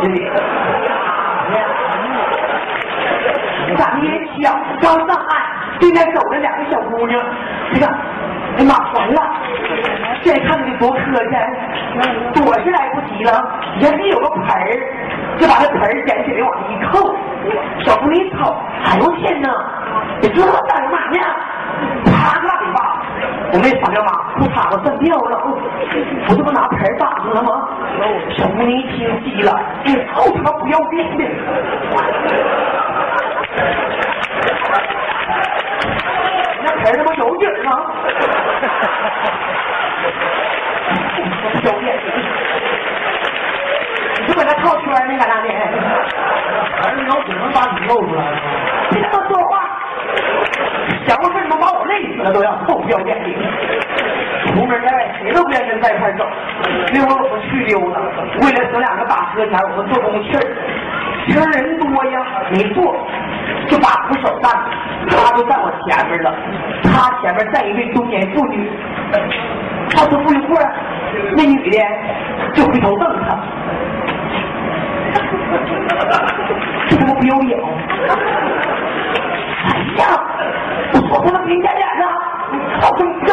去的。咱也小，刚上岸，对面走了两个小姑娘，这个，哎妈，完了！现在看你多磕碜，躲是来不及了，人家有个盆儿，就把那盆儿捡起来往上一扣，小姑娘一瞅，哎呦天哪，你这干嘛呢？啪个大嘴巴，我没撒掉吗，裤衩子算掉了，我这不拿盆儿打住了吗？小姑娘一听急了，你臭他妈不要脸的！那盆他妈有底儿吗？不要脸！你就搁那套圈呢，干啥呢？儿子有只能把你露出来了吗？别他妈说话！想过事他妈把我累死了都要，臭不要脸的！出门在外谁都不愿跟在一块走，那会儿我们去溜达，为了省两个打车钱，我们坐公气儿，车人多呀，没坐，就把扶手站，他就站我前面了，他前面站一位中年妇女，他说不一会儿，那女的就回头瞪他，这他妈不要脸！哎呀，我不能给你点脸呢，好生气！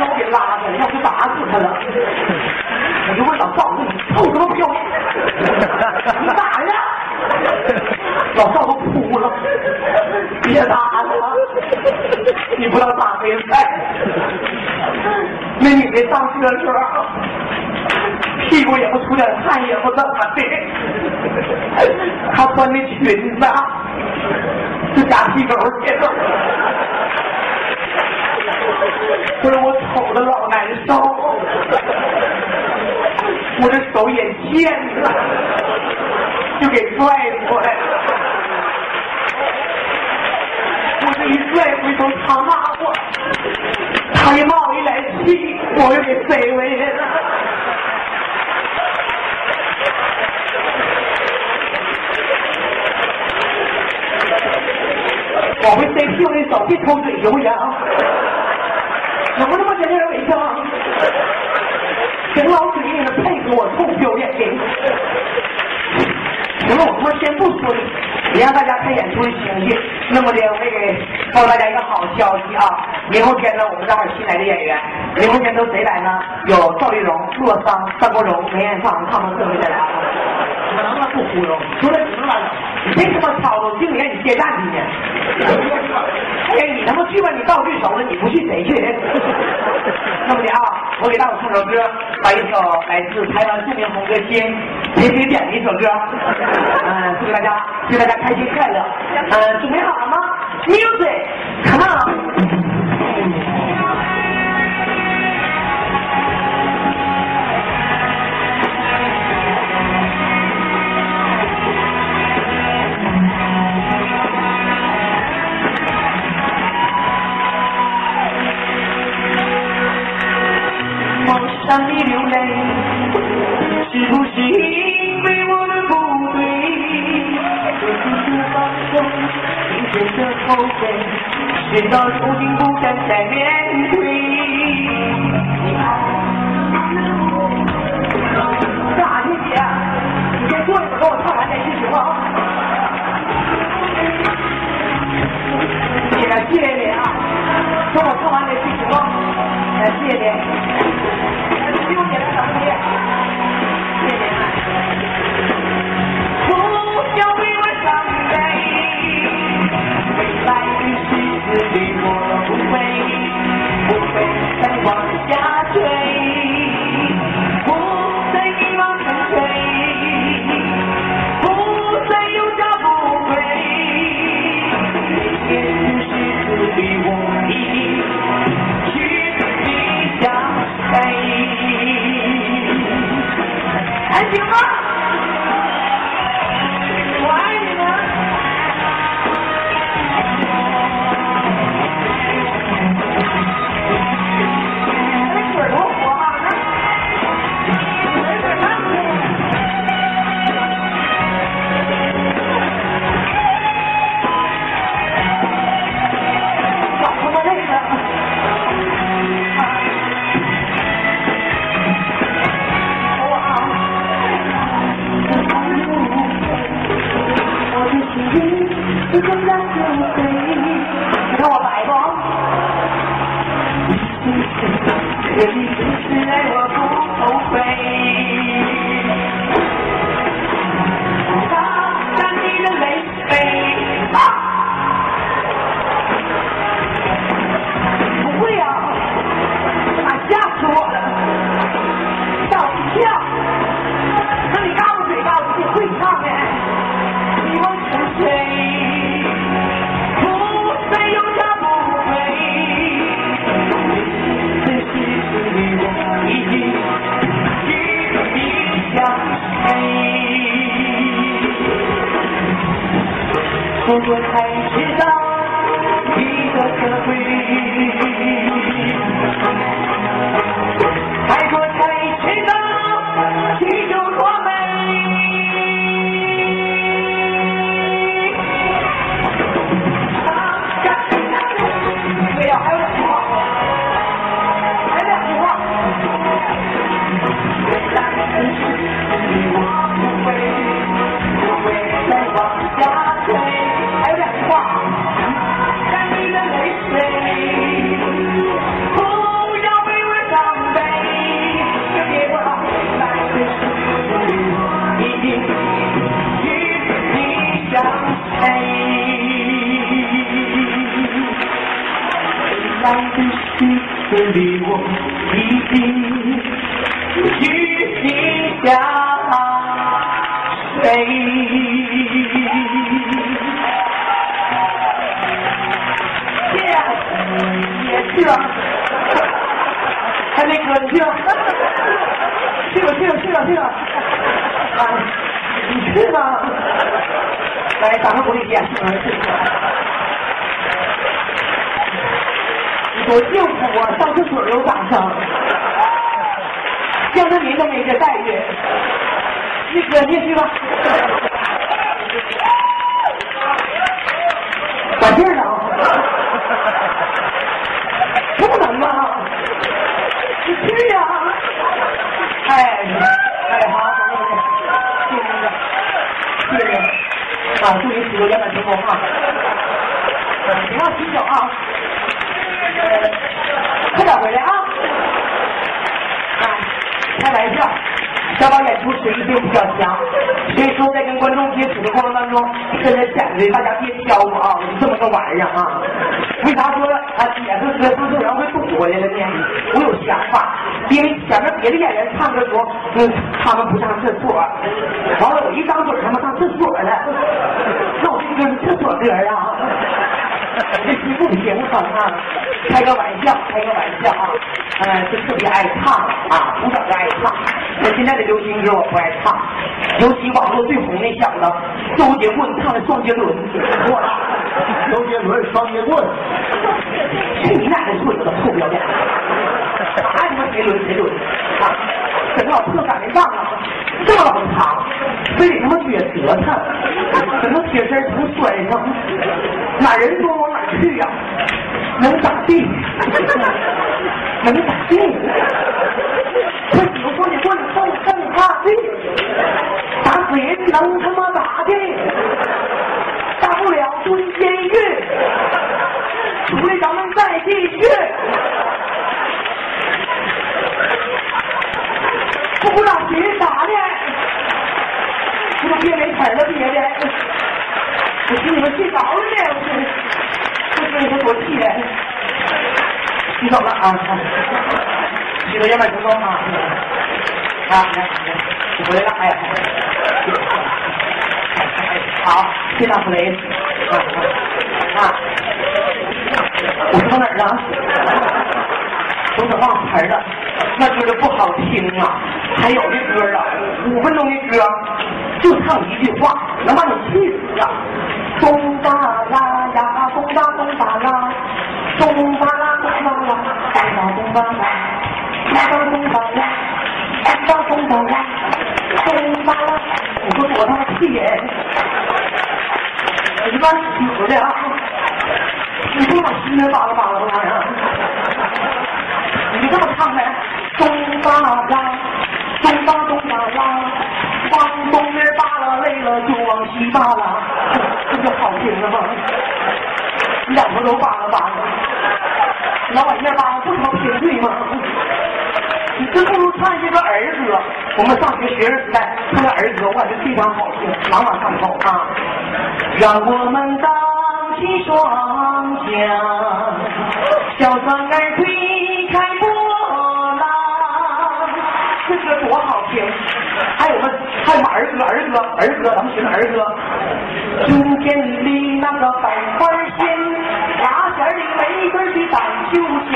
要给拉开，要不打死他了。我就问老赵，你臭什么不要脸？你打呀！老赵都哭了，别打了，你不要打黑菜。那女的上车的时候，屁股也不出点汗，也不怎么的。她穿的裙子，就夹屁股去了。不是我瞅着老难受，我这手也贱了，就给拽过来了。我这一拽回头，他骂我，他一骂我一来气，我又给塞回去了。我会塞屁股的手，别抽嘴行不行？能不能把这点卫生？行老嘴你们配合我臭不要脸的。行了，我他妈先不说你，也让大家看演出的情绪。那么的，我也给告诉大家一个好消息啊！明后天呢，我们这儿有新来的演员。明后天都谁来呢？有赵丽蓉、洛桑、张国荣、梅艳芳，他们四位再来啊！可能了不忽悠，除了你能来你别他妈吵吵，经理让你接站去呢。哎，你他妈去吧，你道具熟了，你不去谁去？那么的啊，我给大伙唱首歌，把一首来自台湾著名红歌星谁谁点的一首歌，嗯，祝大家祝大家开心快乐。嗯，准备好了吗？Music，come on。梦想你流泪，是不是因为我的不对？这次的放手，明天的后悔，事到如今不敢再面对。你好，干啥呢姐？你先坐一会儿，等我唱完再去行吗？姐，谢谢你啊，等我唱完再去行吗？哎，谢谢你。行吗？我才知道多幸福啊！上厕所有掌声，江泽民都没这待遇。那哥，你也去吧。管劲儿呢？这不能吗？你去呀、哎，哎，好，好，好，谢谢谢谢，谢谢，啊，祝你取得圆满成功啊！别忘洗手啊！快点回来啊！开玩笑，小宝演出实力并比较强，所以说在跟观众接触的过程当中，真的显得大家别挑我啊！我这么个玩意儿啊！为啥说啊姐夫哥上厕所会堵回来了呢？我有想法，因为前面别的演员唱歌的时候，嗯，他们不上厕所，完了我一张嘴他们上厕所了，那我这歌是厕所歌啊！这心不平衡啊！开个玩笑，开个玩笑啊！呃，就特别爱唱啊，从小就爱唱。那现在的流行歌我不爱唱，尤其网络最红那小子周杰棍唱的《双杰伦》，我操！周杰伦双截棍，去你奶奶孙子的臭不要脸！啥他妈谁轮谁轮啊！整个老破擀面杖啊，这么老长，非得他妈撅舌头，整个铁身成摔上，哪人多往哪去呀、能咋地？能咋地？他喜欢双截棍，蹦蹦哈地，打死人能他妈咋地？大不了蹲监狱。出来咱们再继续。不知道谁打的，这都憋没词儿了，憋的。我听你们睡着了呢，我这这这多气人。洗手了啊！洗手圆满成功啊！啊，来来，你回来了，哎呀，好，谢大雷啊啊！我说到哪儿了？都是忘词儿了，那歌就不好听啊。还有这歌啊，五分钟的歌就唱一句话，能把你气死啊！咚哒啦呀，咚哒咚哒啦，咚哒啦咚哒啦，咚哒咚哒啦，咚哒咚哒啦，咚哒咚哒啦，咚哒啦。你说多他妈气人！你妈死的啊！你这么心里巴拉巴拉的玩意儿，你这么唱呗，咚哒啦，咚哒咚哒啦，往东边扒拉累了就往西扒拉，这就好听了吗？你两头都扒拉扒拉，老百姓扒拉不成平对吗？你真不如唱这个儿歌。我们上学学生时代唱的儿歌，我感觉非常好听，朗朗上口啊！让我们荡起双桨，小船儿推儿歌，儿歌，儿歌，咱们学的儿歌。春天里那个百花鲜，牙尖的玫瑰的荡秋千，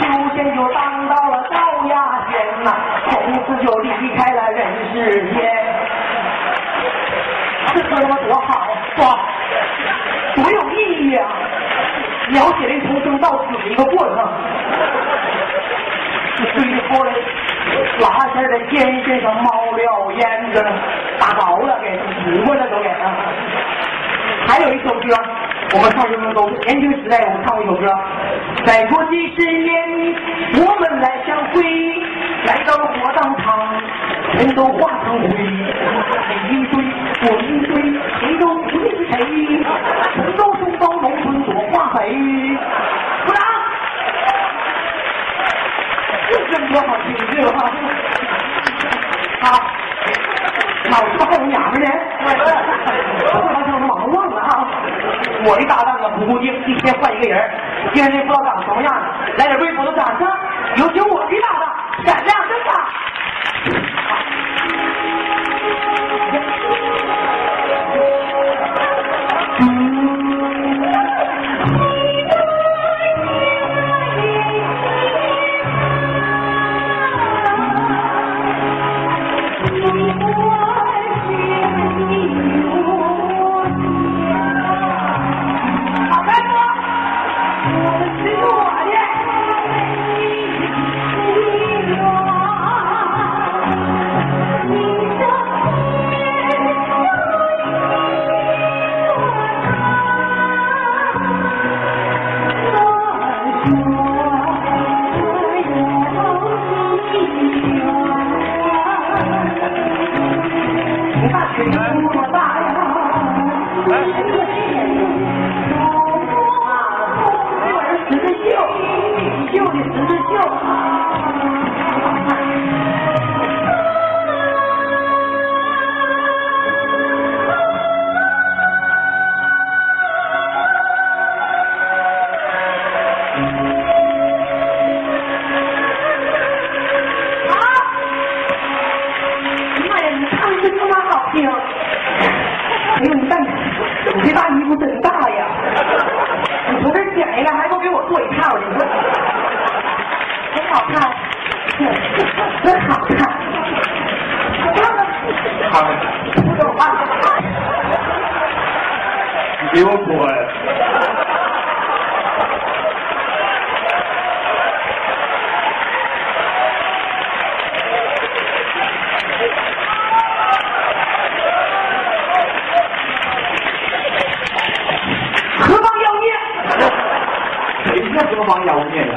秋千就荡到了高崖间呐、从此就离开了人世间。这歌他妈多好，多有意义啊！描写了从生到死的一个过程。至于后来拉线的肩身上冒了烟子，打着了，给吐过了都给。还有一首歌，我们唱歌都年轻时代我们唱过一首歌，再过几十年我们来相会，来到了火葬场，全都化成灰，谁一堆我一堆，谁都不认识谁，送走送走农村多化肥，鼓掌。这么多好听，对吧？好，那我是不还有娘们呢？我好像是忙忘了啊！我的搭档啊不固定，一天换一个人。今天不知道长什么样，来点微博的掌声，有请我你给我滚！何方妖孽？谁是何方妖孽呀？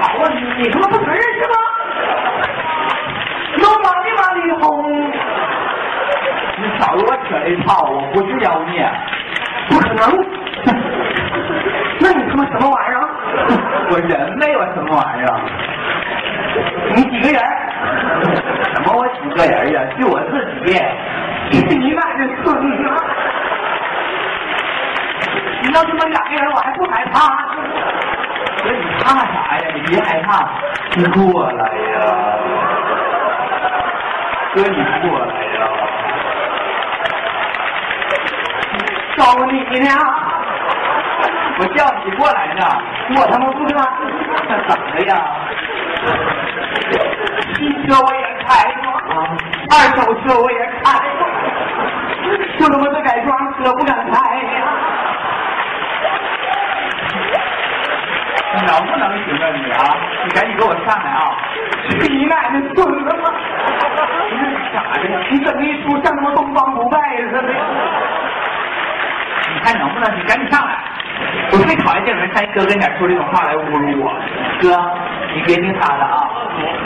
好啊，你你他妈不承认是吗？有王的王力宏，你少给我不是妖孽。不可能。那你他妈什么玩意儿啊？我人没有什么玩意儿。你几个人？什么我几个人呀？就我自己。你妈这孙子！你要他妈两个人，我还不害怕。哥，你怕啥呀？你别害怕，你过来呀。哥，你过来呀。找你呢，我叫你过来呢。我他妈不知道怎么呀？新车我也开过，二手车我也开过，就他妈这改装车不敢开呀。你能不能行啊你啊？你赶紧给我上来啊！去你奶奶孙子吧！你咋的？你整一出像他妈东方不败似的。你看能不能？你赶紧上来！我最讨厌见人看一哥跟前说这种话来侮辱我。哥，你别听他的啊！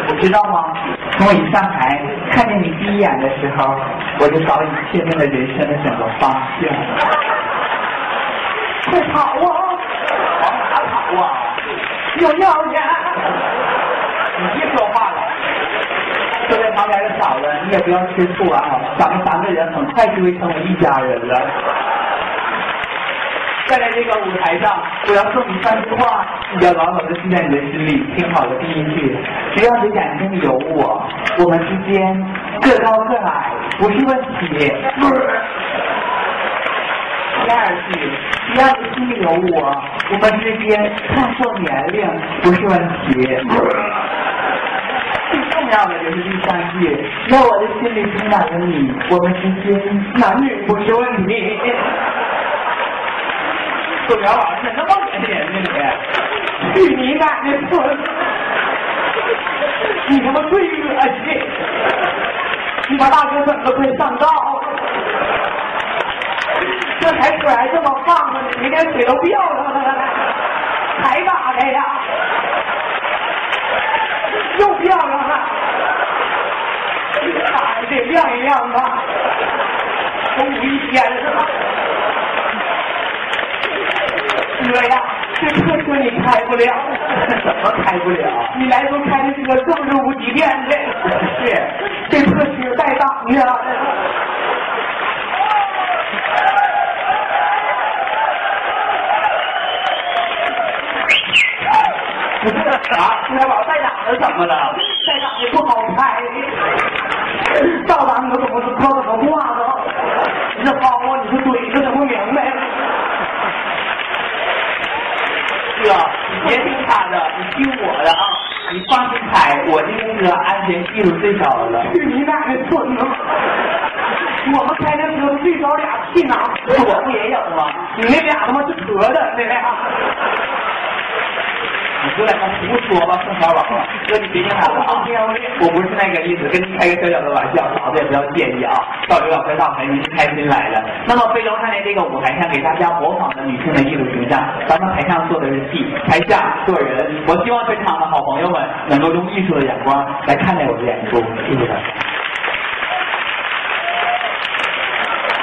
我知道吗？从我一上台看见你第一眼的时候，我就早已确定了人生的整个方向。快跑啊！往哪跑啊？有要钱！你别说话了。坐在旁边的嫂子，你也不要吃醋啊！咱们三个人很快就会成为一家人了。站在这个舞台上，我要送你三句话，你要牢牢的记在你的心里。听好了，第一句，只要你眼睛里有我，我们之间个高个矮不是问题。第二句，只要你心里有我，我们之间看错年龄不是问题。最重要的就是第三句，只要我的心里充满了你，我们之间男女不是问题。宋小宝，怎么那么恶心呢你？去你奶奶村！你他妈最恶心！你把大哥整的快上道了，这台水还这么放着呢，你连水都掉了，还咋的呀？又掉了，咋的？得晾一晾吧，都五一天了。哥呀，这破车你开不了，怎么开不了？你来时候开的车正是无极电的，是这破车带档的。啊，宋小宝带档子怎么了？带档也不好开，到档你都怎么靠怎么挂的？你这包啊，你这怼着怎么明白？哥，你别听他的，你听我的啊！你放心开，我这个车安全系数最高了。去你奶奶孙子！我们开的车最少俩气囊，我不也有吗？你那俩他妈是壳的，那俩。你就在那胡说吧，宋小宝。哥，你别听他的啊！我不是那个意思，跟您开个小小的玩笑，嫂子也不要介意啊。到刘老师大台，您开心来了。那么飞龙看见这个舞台上给大家模仿的女性的艺术形象，咱们台上做的是戏，台下做人。我希望全场的好朋友们能够用艺术的眼光来看待我的演出，谢谢大家。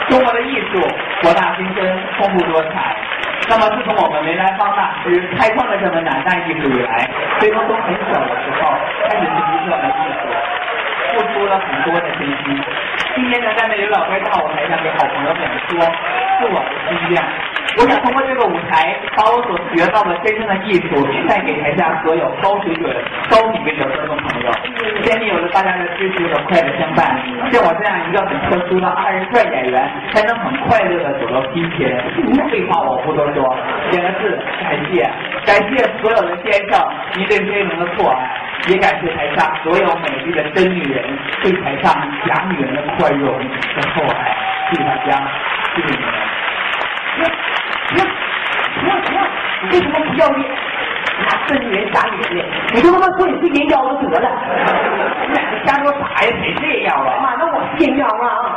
中国的艺术博大精深，丰富多彩。那么自从我们梅兰芳大师开创了这门南大艺术以来，飞龙从很小的时候开始学习这门艺术，付出了很多的真心。今天能站在刘老根大舞台上给好朋友们说，是我的心愿。我想通过这个舞台，把我所学到的真正的艺术带给台下所有高水准、高品位的观众朋友。前面有了大家的支持和快乐相伴，像我这样一个很特殊的二人转演员，才能很快乐的走到今天。废话我不多说，两个字：感谢。感谢所有的先生您对飞龙的错爱，也感谢台下所有美丽的真女人对台上假女人的宽容和厚爱。谢谢大家，谢谢你们。行行行，你为什么不要脸？拿真女人假女人，你就他妈说你是人妖就得了。你俩这瞎说啥呀？谁是人妖啊？妈，那我是人妖啊！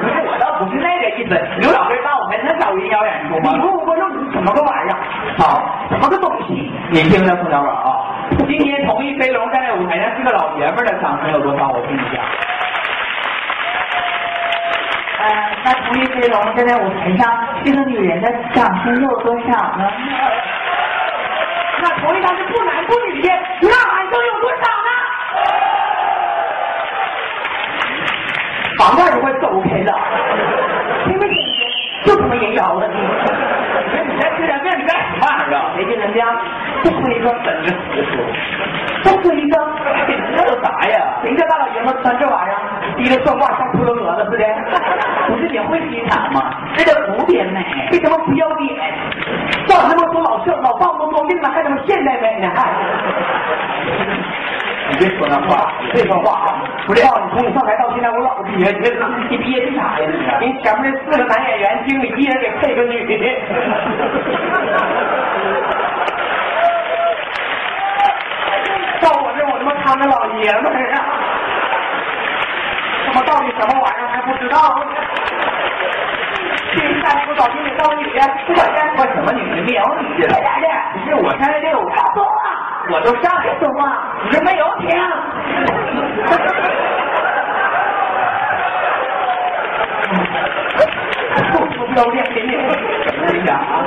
不是，我倒不是那个意思。刘老根大舞台能找人妖演出吗你？问我观众你什么个玩意儿？好，什么个东西？你听听宋小宝啊，今天同意飞龙站在舞台上是个老爷们的掌声有多少？我听一下。呃，那同意飞龙站在舞台上，这个女人的掌声又有多少呢？那同意他是不男不女的，呐喊声有多少呢？房盖都快走开了，听没听见？就他妈人妖了你！你在这点面你干什么玩意儿啊？谁跟人家不说一个本着胡说，不说一个？谁家大老爷们穿这玩意儿，提着算卦像骷髅蛾子似的？不是你会欣赏吗？这叫古典美。为什么不要脸？照他妈说老少老棒都装病了，还他妈现代美呢？还？你别说那话，别说话啊！不是，你从你上台到现在，我老憋屈了。你憋屈啥呀你？人前面这四个男演员，经理一人给配个女的。到我这，我他妈看个老爷们儿啊！到底什么玩意儿还不知道？这一看我找经理到女的，不管干什么女的？没有你的。来来的，不是我上来这个舞台，说话，我都上来说话，你这没有听。不不要脸给你！你讲啊，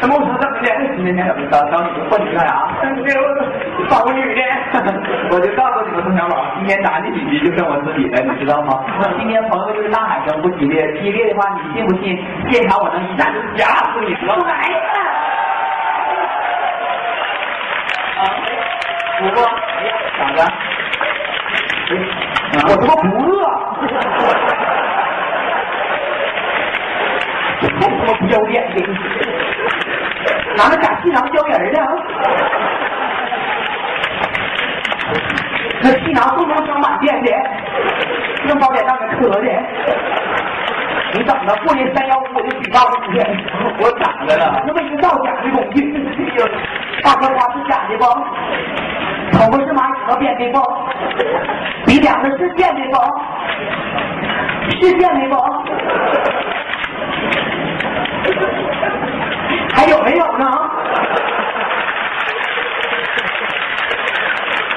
什么我说怎么的？今天怎么找找你混你干啥？找个女的。我就告诉你们，宋小宝，今天男的女的就剩我自己了，你知道吗？今天朋友就是呐喊声不激烈，激烈的话，你信不信？现场我能一下就夹死你，知道吗？来了！啊，不过，咋的？我他妈不饿，还他妈不要脸的，拿着假气囊教人呢？那气囊不能装满电的，用宝典上面磕的。你等着，过年三幺五我就举报你去。我咋的了？那么一造假的工具，大哥花是假的不？头发是蚂蚁编的不？鼻梁子是尖的不？是尖的不？还有没有呢？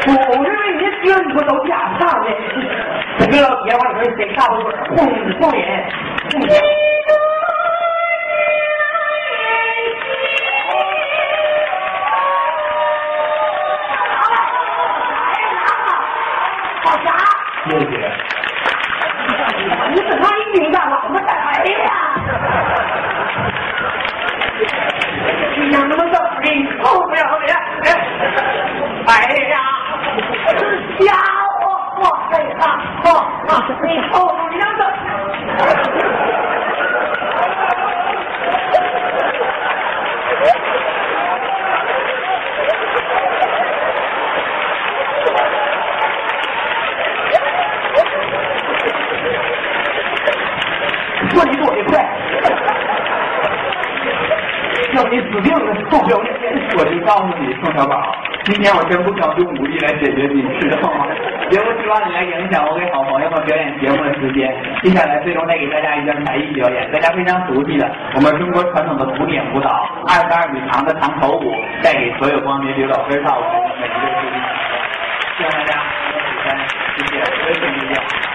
我我这你说都假上的，整个老铁往里面塞大口水，晃晃人，晃人。今天我真不想用武力来解决你，知道吗？也不希望你来影响我给好朋友们表演节目的时间。接下来最终再给大家一段才艺表演，大家非常熟悉的我们中国传统的古典舞蹈二十二米长的长头舞，带给所有光明刘老师跳舞的每一位注意。希望大家能够喜欢，谢谢，微信再见。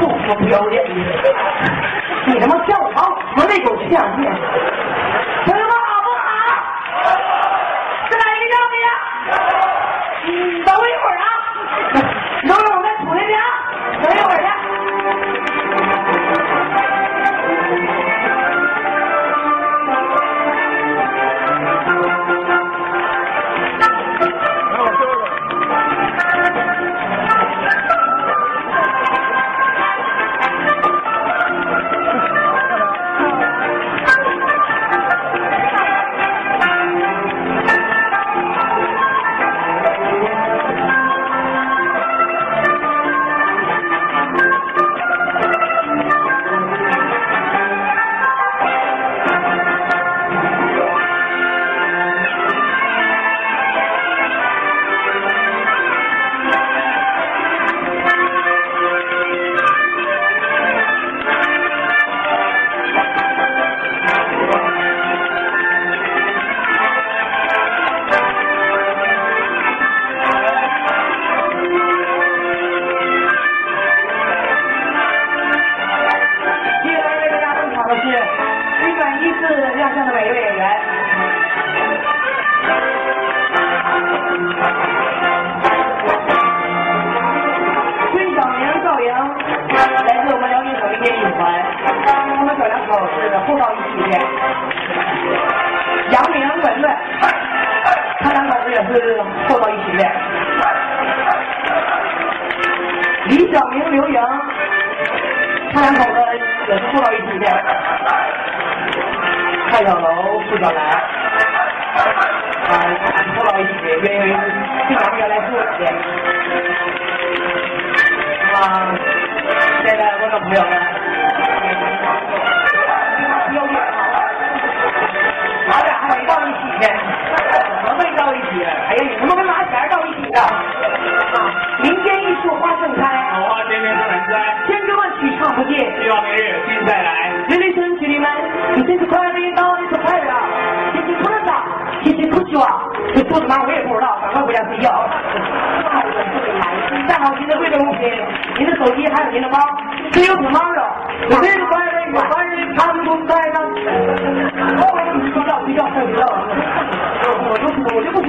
么不要脸的？你他妈跳舞好，我那狗气两他两口子也是住到一起的。蔡小楼、付小兰，啊，他们住到一起的，因为这两个原来是我的。那么，现在观众朋友们，不要脸啊！咱俩还没到一起呢，怎么没到一起？哎呀，你他去唱不见。希望明日有幸再来。人民兄弟们，你真是快乐到你不快乐？谢谢村长，谢谢同学。这做什么我也不知道，赶快回家睡觉。带好您的贵重物品，您的手机还有您的包，这有纸猫了。我这是官人，我官人他们都在呢。哦，你说让睡觉睡觉，我我就我就不。